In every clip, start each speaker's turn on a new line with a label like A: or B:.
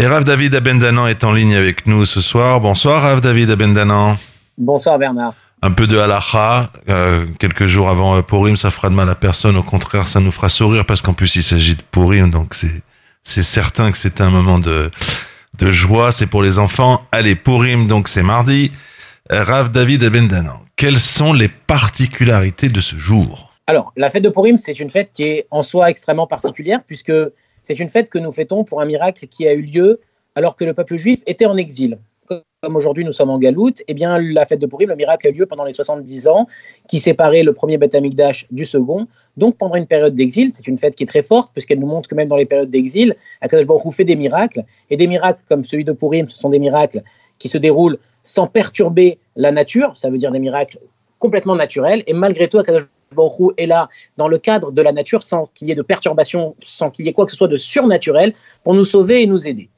A: Et Rav David Abendanan est en ligne avec nous ce soir. Bonsoir Rav David Abendanan.
B: Bonsoir Bernard.
A: Un peu de halacha, euh, quelques jours avant euh, Purim, ça fera de mal à personne. Au contraire, ça nous fera sourire parce qu'en plus il s'agit de Purim, donc c'est c'est certain que c'est un moment de de joie. C'est pour les enfants. Allez, Purim, donc c'est mardi. Euh, Rav David Abendanan, quelles sont les particularités de ce jour?
B: Alors, la fête de Purim, c'est une fête qui est en soi extrêmement particulière puisque c'est une fête que nous fêtons pour un miracle qui a eu lieu alors que le peuple juif était en exil. Comme aujourd'hui nous sommes en galoute, eh bien la fête de Purim, le miracle a eu lieu pendant les 70 ans qui séparaient le premier Beth Amikdash du second. Donc pendant une période d'exil, c'est une fête qui est très forte puisqu'elle nous montre que même dans les périodes d'exil, Akadosh Baruch fait des miracles et des miracles comme celui de Purim, ce sont des miracles qui se déroulent sans perturber la nature, ça veut dire des miracles complètement naturels et malgré tout Akadosh est là dans le cadre de la nature sans qu'il y ait de perturbation, sans qu'il y ait quoi que ce soit de surnaturel pour nous sauver et nous aider.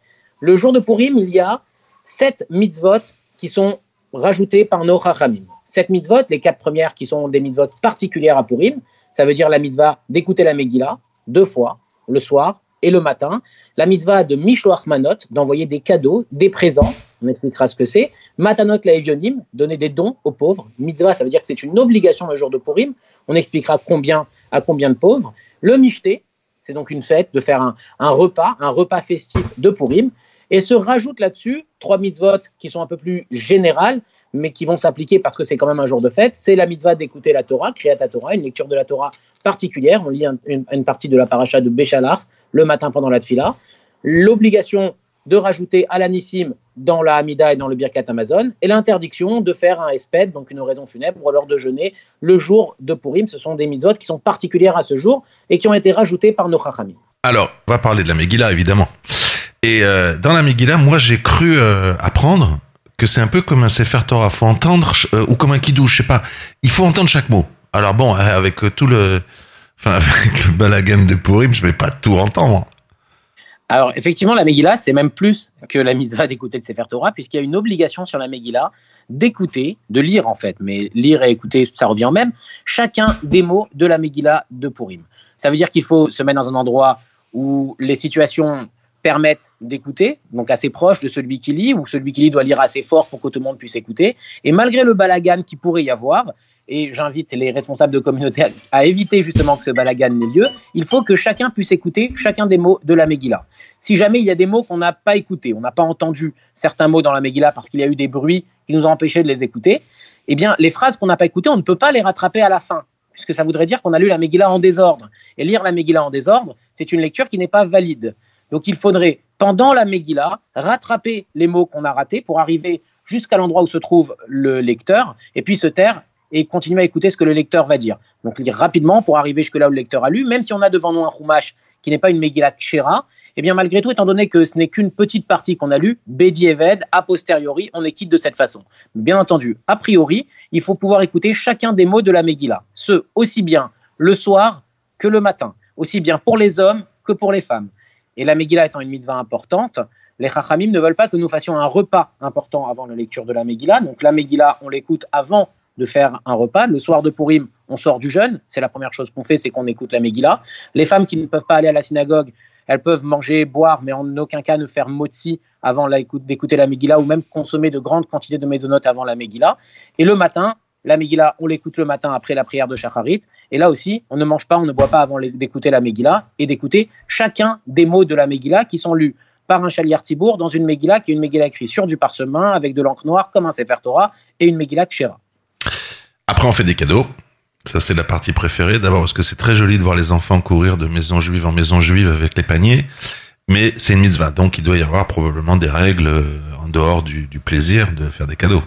B: Le jour de Purim, il y a sept mitzvot qui sont rajoutés par nos chachamim. Sept mitzvot, les quatre premières qui sont des mitzvot particulières à Purim, ça veut dire la mitzvah d'écouter la Megillah deux fois, le soir et le matin. La mitzvah de Mishloach Manot, d'envoyer des cadeaux, des présents, on expliquera ce que c'est. Matanot la Evionim, donner des dons aux pauvres. Mitzvah, ça veut dire que c'est une obligation le jour de Purim. On expliquera combien à combien de pauvres. Le Mishté, c'est donc une fête de faire un, repas, un repas festif de Purim. Et se rajoutent là-dessus trois mitzvot qui sont un peu plus générales, mais qui vont s'appliquer parce que c'est quand même un jour de fête. C'est la mitzvah d'écouter la Torah, Kriyat Torah, une lecture de la Torah particulière. On lit une, partie de la paracha de Béchalach le matin pendant la tfila. L'obligation de rajouter Alanissim dans la Hamida et dans le Birkat Amazon, et l'interdiction de faire un espède, donc une oraison funèbre, ou alors de jeûner le jour de Purim. Ce sont des mitzvot qui sont particulières à ce jour et qui ont été rajoutées par nos chachamim.
A: Alors, on va parler de la Megillah, évidemment. Et euh, dans la Megillah, moi, j'ai cru euh, apprendre que c'est un peu comme un Sefer Torah. faut entendre, euh, ou comme un Kiddush, je sais pas. Il faut entendre chaque mot. Alors bon, avec tout le... Enfin, avec le balagan de Purim, je vais pas tout entendre.
B: Alors, effectivement, la Megillah, c'est même plus que la mitzvah d'écouter le Sefer Torah, puisqu'il y a une obligation sur la Megillah d'écouter, de lire en fait, mais lire et écouter, ça revient même, chacun des mots de la Megillah de Purim. Ça veut dire qu'il faut se mettre dans un endroit où les situations permettent d'écouter, donc assez proche de celui qui lit, ou celui qui lit doit lire assez fort pour que tout le monde puisse écouter. Et malgré le balagan qui pourrait y avoir, et j'invite les responsables de communauté à, éviter justement que ce balagan n'ait lieu, il faut que chacun puisse écouter chacun des mots de la Megillah. Si jamais il y a des mots qu'on n'a pas écoutés, on n'a pas entendu certains mots dans la Megillah parce qu'il y a eu des bruits qui nous ont empêchés de les écouter, eh bien les phrases qu'on n'a pas écoutées, on ne peut pas les rattraper à la fin, puisque ça voudrait dire qu'on a lu la Megillah en désordre. Et lire la Megillah en désordre, c'est une lecture qui n'est pas valide. Donc il faudrait, pendant la Megillah, rattraper les mots qu'on a ratés pour arriver jusqu'à l'endroit où se trouve le lecteur, et puis se taire et continuer à écouter ce que le lecteur va dire. Donc lire rapidement pour arriver jusque là où le lecteur a lu, même si on a devant nous un Chumash qui n'est pas une Megillah Kshera, eh bien malgré tout, étant donné que ce n'est qu'une petite partie qu'on a lue, Bedi Eved, a posteriori, on est quitte de cette façon. Bien entendu, a priori, il faut pouvoir écouter chacun des mots de la Megillah, ce aussi bien le soir que le matin, aussi bien pour les hommes que pour les femmes. Et la Megillah étant une mitzvah importante, les Chachamim ne veulent pas que nous fassions un repas important avant la lecture de la Megillah. Donc la Megillah, on l'écoute avant de faire un repas. Le soir de Purim, on sort du jeûne. C'est la première chose qu'on fait, c'est qu'on écoute la Megillah. Les femmes qui ne peuvent pas aller à la synagogue, elles peuvent manger, boire, mais en aucun cas ne faire motzi avant d'écouter la Megillah ou même consommer de grandes quantités de mésonotes avant la Megillah. Et le matin, la Megillah, on l'écoute le matin après la prière de Shacharit. Et là aussi, on ne mange pas, on ne boit pas avant d'écouter la Megillah et d'écouter chacun des mots de la Megillah qui sont lus par un chaliar Tibour dans une Megillah qui est une Megillah écrite sur du parchemin avec de l'encre noire comme un Sefer Torah et une Megillah Kshera.
A: Après, on fait des cadeaux. Ça, c'est la partie préférée. D'abord, parce que c'est très joli de voir les enfants courir de maison juive en maison juive avec les paniers. Mais c'est une mitzvah. Donc, il doit y avoir probablement des règles en dehors du, du plaisir de faire des cadeaux.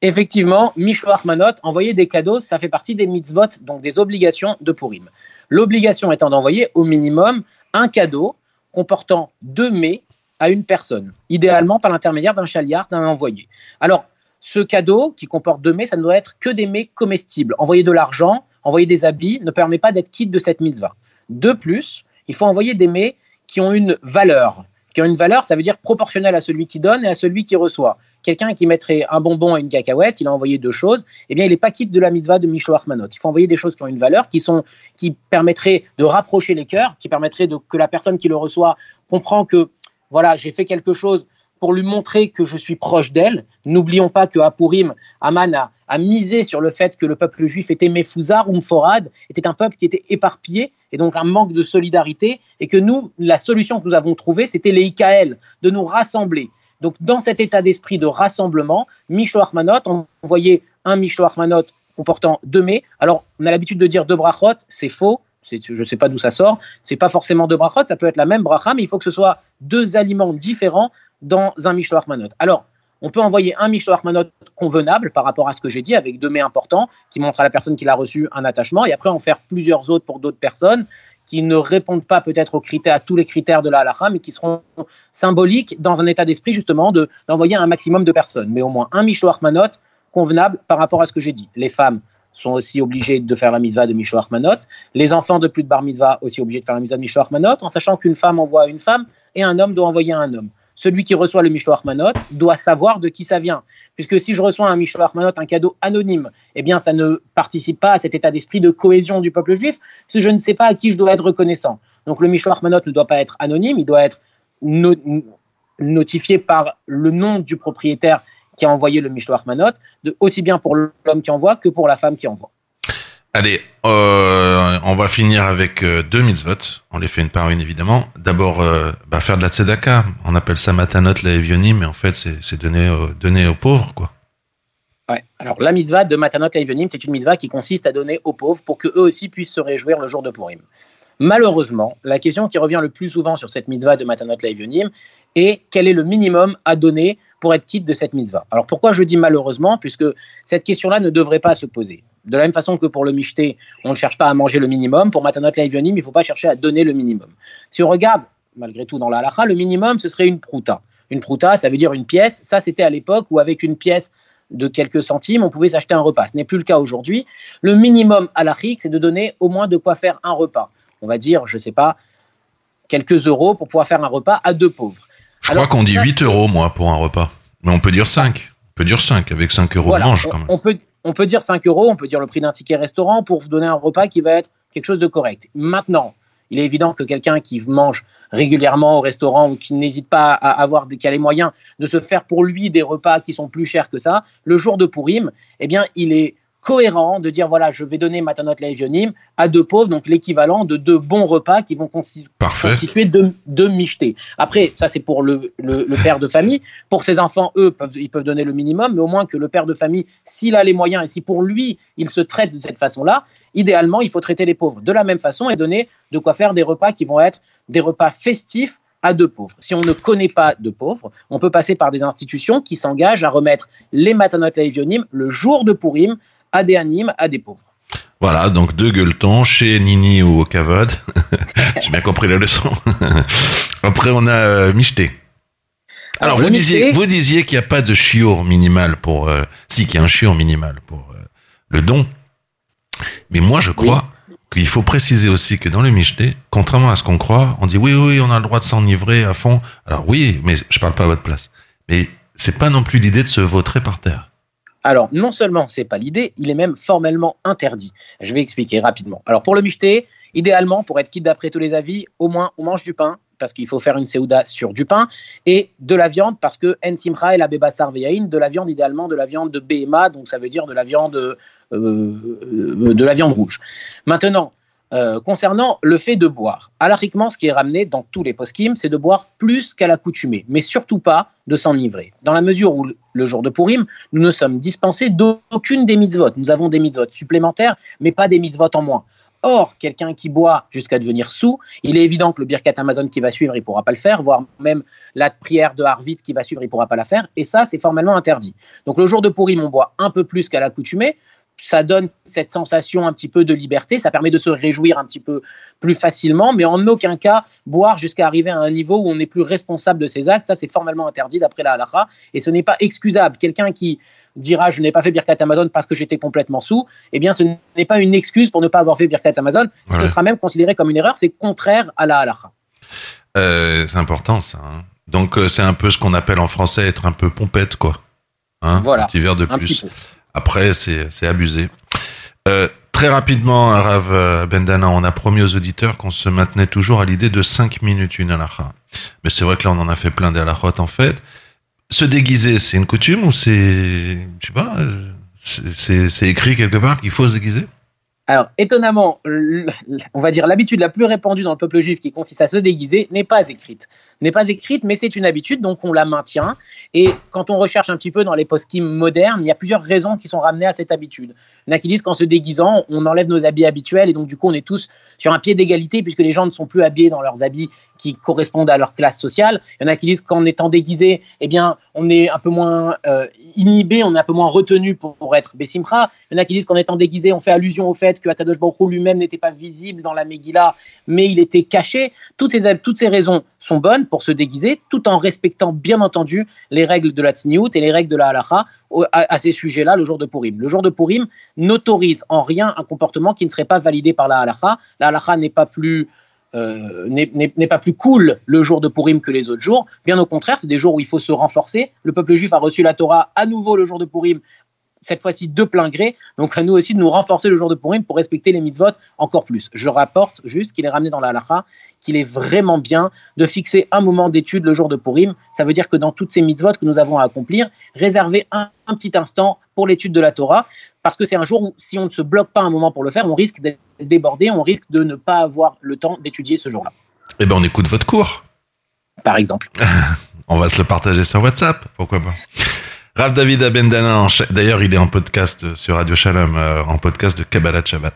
B: Effectivement, Mishloach Manot, envoyer des cadeaux, ça fait partie des mitzvot, donc des obligations de Purim. L'obligation étant d'envoyer au minimum un cadeau comportant deux mets à une personne, idéalement par l'intermédiaire d'un chaliard, d'un envoyé. Alors, ce cadeau qui comporte deux mets, ça ne doit être que des mets comestibles. Envoyer de l'argent, envoyer des habits ne permet pas d'être quitte de cette mitzvah. De plus, il faut envoyer des mets qui ont une valeur. Qui ont une valeur, ça veut dire proportionnelle à celui qui donne et à celui qui reçoit. Quelqu'un qui mettrait un bonbon et une cacahuète, il a envoyé deux choses, eh bien, il n'est pas quitte de la mitzvah de Mishloach Manot. Il faut envoyer des choses qui ont une valeur, qui, sont, qui permettraient de rapprocher les cœurs, qui permettraient que la personne qui le reçoit comprend que voilà, j'ai fait quelque chose pour lui montrer que je suis proche d'elle. N'oublions pas que Apurim, Aman a, misé sur le fait que le peuple juif était Mefouzar ou Mforad, était un peuple qui était éparpillé et donc un manque de solidarité, et que nous, la solution que nous avons trouvée, c'était les Ikaël, de nous rassembler. Donc dans cet état d'esprit de rassemblement, Michel Armanot envoyait un Michel Armanot comportant deux mets. Alors on a l'habitude de dire deux brachot, c'est faux. Je ne sais pas d'où ça sort. C'est pas forcément deux brachot, ça peut être la même bracha, mais il faut que ce soit deux aliments différents dans un Michel Armanot. Alors on peut envoyer un Michel Armanot convenable par rapport à ce que j'ai dit, avec deux mets importants, qui montrent à la personne qui l'a reçu un attachement, et après en faire plusieurs autres pour d'autres personnes qui ne répondent pas peut-être aux critères, à tous les critères de la halakha, mais qui seront symboliques dans un état d'esprit justement de, d'envoyer un maximum de personnes, mais au moins un Michel Armanot convenable par rapport à ce que j'ai dit. Les femmes sont aussi obligées de faire la mitzvah de Michel Armanot, les enfants de plus de bar mitzvah aussi obligés de faire la mitzvah de Michel Armanot, en sachant qu'une femme envoie une femme et un homme doit envoyer un homme celui qui reçoit le Mishloach Manot doit savoir de qui ça vient. Puisque si je reçois un Mishloach Manot, un cadeau anonyme, eh bien, ça ne participe pas à cet état d'esprit de cohésion du peuple juif, parce que je ne sais pas à qui je dois être reconnaissant. Donc, le Mishloach Manot ne doit pas être anonyme, il doit être notifié par le nom du propriétaire qui a envoyé le Mishloach Manot, de, aussi bien pour l'homme qui envoie que pour la femme qui envoie.
A: Allez, euh, on va finir avec euh, deux mitzvot. On les fait une par une, évidemment. D'abord, euh, bah, faire de la tzedaka. On appelle ça matanot la evionim, mais en fait, c'est donner, donner aux pauvres, quoi.
B: Ouais. Alors, la mitzvah de matanot la evionim, c'est une mitzvah qui consiste à donner aux pauvres pour qu'eux aussi puissent se réjouir le jour de Purim. Malheureusement, la question qui revient le plus souvent sur cette mitzvah de matanot la est quel est le minimum à donner pour être quitte de cette mitzvah. Alors, pourquoi je dis malheureusement? Puisque cette question-là ne devrait pas se poser. De la même façon que pour le michté, on ne cherche pas à manger le minimum, pour Matanot Laivionim, il ne faut pas chercher à donner le minimum. Si on regarde, malgré tout, dans la halakha, le minimum, ce serait une prouta. Une prouta, ça veut dire une pièce. Ça, c'était à l'époque où, avec une pièce de quelques centimes, on pouvait s'acheter un repas. Ce n'est plus le cas aujourd'hui. Le minimum halachique, c'est de donner au moins de quoi faire un repas. On va dire, je ne sais pas, quelques euros pour pouvoir faire un repas à deux pauvres.
A: Je crois qu'on dit 8 euros, moi, pour un repas. Mais on peut dire 5. On peut dire 5. Avec 5 euros, on mange quand même.
B: On peut, on peut dire 5 euros, on peut dire le prix d'un ticket restaurant pour vous donner un repas qui va être quelque chose de correct. Maintenant, il est évident que quelqu'un qui mange régulièrement au restaurant ou qui n'hésite pas à avoir qui a les moyens de se faire pour lui des repas qui sont plus chers que ça, le jour de Purim, eh bien, il est cohérent de dire voilà, je vais donner Matanot Laevionim à deux pauvres, donc l'équivalent de deux bons repas qui vont constituer deux, deux michetés. Après, ça c'est pour le, le, père de famille. Pour ses enfants, eux, peuvent, ils peuvent donner le minimum, mais au moins que le père de famille, s'il a les moyens et si pour lui, il se traite de cette façon-là, idéalement, il faut traiter les pauvres de la même façon et donner de quoi faire des repas qui vont être des repas festifs à deux pauvres. Si on ne connaît pas de pauvres, on peut passer par des institutions qui s'engagent à remettre les matanot laevionim le jour de Purim à des animes, à des pauvres.
A: Voilà, donc deux gueuletons chez Nini ou au Cavode. J'ai bien compris la leçon. Après, on a euh, Michté. Alors, vous, disiez, vous disiez qu'il n'y a pas de chiour minimal pour... Euh, si, qu'il y a un chiour minimal pour euh, le don. Mais moi, je crois qu'il faut préciser aussi que dans le Michté, contrairement à ce qu'on croit, on dit oui, oui, on a le droit de s'enivrer à fond. Alors oui, mais je parle pas à votre place. Mais c'est pas non plus l'idée de se vautrer par terre.
B: Alors, non seulement c'est pas l'idée, il est même formellement interdit. Je vais expliquer rapidement. Alors, pour le michté, idéalement, pour être quitte d'après tous les avis, au moins on mange du pain, parce qu'il faut faire une seouda sur du pain, et de la viande, parce que en simcha et la bébasar de la viande idéalement, de la viande de BMA, donc ça veut dire de la viande, euh, euh, de la viande rouge. Maintenant, euh, concernant le fait de boire. Alariquement, ce qui est ramené dans tous les post c'est de boire plus qu'à l'accoutumée, mais surtout pas de s'enivrer. Dans la mesure où le jour de Purim, nous ne sommes dispensés d'aucune des mitzvot. Nous avons des mitzvot supplémentaires, mais pas des mitzvot en moins. Or, quelqu'un qui boit jusqu'à devenir sous, il est évident que le birkat Amazon qui va suivre, il ne pourra pas le faire, voire même la prière de Harvit qui va suivre, il ne pourra pas la faire. Et ça, c'est formellement interdit. Donc, le jour de Purim, on boit un peu plus qu'à l'accoutumée, ça donne cette sensation un petit peu de liberté, ça permet de se réjouir un petit peu plus facilement, mais en aucun cas boire jusqu'à arriver à un niveau où on n'est plus responsable de ses actes, ça c'est formellement interdit d'après la halakha, et ce n'est pas excusable. Quelqu'un qui dira je n'ai pas fait Birkat Amazon parce que j'étais complètement sous, eh bien ce n'est pas une excuse pour ne pas avoir fait Birkat Amazon, ce sera même considéré comme une erreur, c'est contraire à la halakha.
A: Euh, c'est important ça. Hein. Donc euh, c'est un peu ce qu'on appelle en français être un peu pompette quoi. Hein,
B: voilà. Un
A: petit verre de plus. Après, c'est abusé. Euh, Très rapidement, Rav euh, Bendana, on a promis aux auditeurs qu'on se maintenait toujours à l'idée de 5 minutes une halakha. Mais c'est vrai que là, on en a fait plein d'halakhot en fait. Se déguiser, c'est une coutume ou c'est, je sais pas, euh, c'est écrit quelque part qu'il faut se déguiser?
B: Alors, étonnamment, on va dire l'habitude la plus répandue dans le peuple juif qui consiste à se déguiser n'est pas écrite. N'est pas écrite, mais c'est une habitude, donc on la maintient. Et quand on recherche un petit peu dans les post modernes, il y a plusieurs raisons qui sont ramenées à cette habitude. Il y en a qui disent qu'en se déguisant, on enlève nos habits habituels et donc du coup, on est tous sur un pied d'égalité puisque les gens ne sont plus habillés dans leurs habits qui correspondent à leur classe sociale. Il y en a qui disent qu'en étant déguisé, eh bien, on est un peu moins euh, inhibé, on est un peu moins retenu pour, être Bessimra. Il y en a qui disent qu'en étant déguisé, on fait allusion au fait que Akadosh Baruch lui-même n'était pas visible dans la Megillah, mais il était caché. Toutes ces, toutes ces raisons sont bonnes pour se déguiser, tout en respectant bien entendu les règles de la Tzniout et les règles de la halacha à, ces sujets-là le jour de Purim. Le jour de Purim n'autorise en rien un comportement qui ne serait pas validé par la halacha. La halacha n'est pas plus euh, n'est pas plus cool le jour de Purim que les autres jours. Bien au contraire, c'est des jours où il faut se renforcer. Le peuple juif a reçu la Torah à nouveau le jour de Purim, cette fois-ci de plein gré. Donc à nous aussi de nous renforcer le jour de Purim pour respecter les mitzvot encore plus. Je rapporte juste qu'il est ramené dans la halacha qu'il est vraiment bien de fixer un moment d'étude le jour de Purim. Ça veut dire que dans toutes ces mitzvot que nous avons à accomplir, réserver un, petit instant pour l'étude de la Torah, parce que c'est un jour où si on ne se bloque pas un moment pour le faire, on risque d'être débordé, on risque de ne pas avoir le temps d'étudier ce jour-là.
A: Eh bien, on écoute votre cours.
B: Par exemple.
A: on va se le partager sur WhatsApp, pourquoi pas. Rav David Abendana, d'ailleurs il est en podcast sur Radio Shalom, euh, en podcast de Kabbalah Shabbat.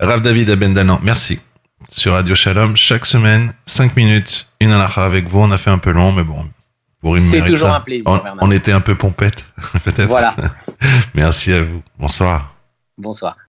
A: Rav David Abendana, merci sur Radio Shalom chaque semaine, 5 minutes, une halakha avec vous. On a fait un peu long, mais bon.
B: C'est toujours un plaisir.
A: On, on, était un peu pompette, peut-être.
B: Voilà.
A: Merci à vous. Bonsoir.
B: Bonsoir.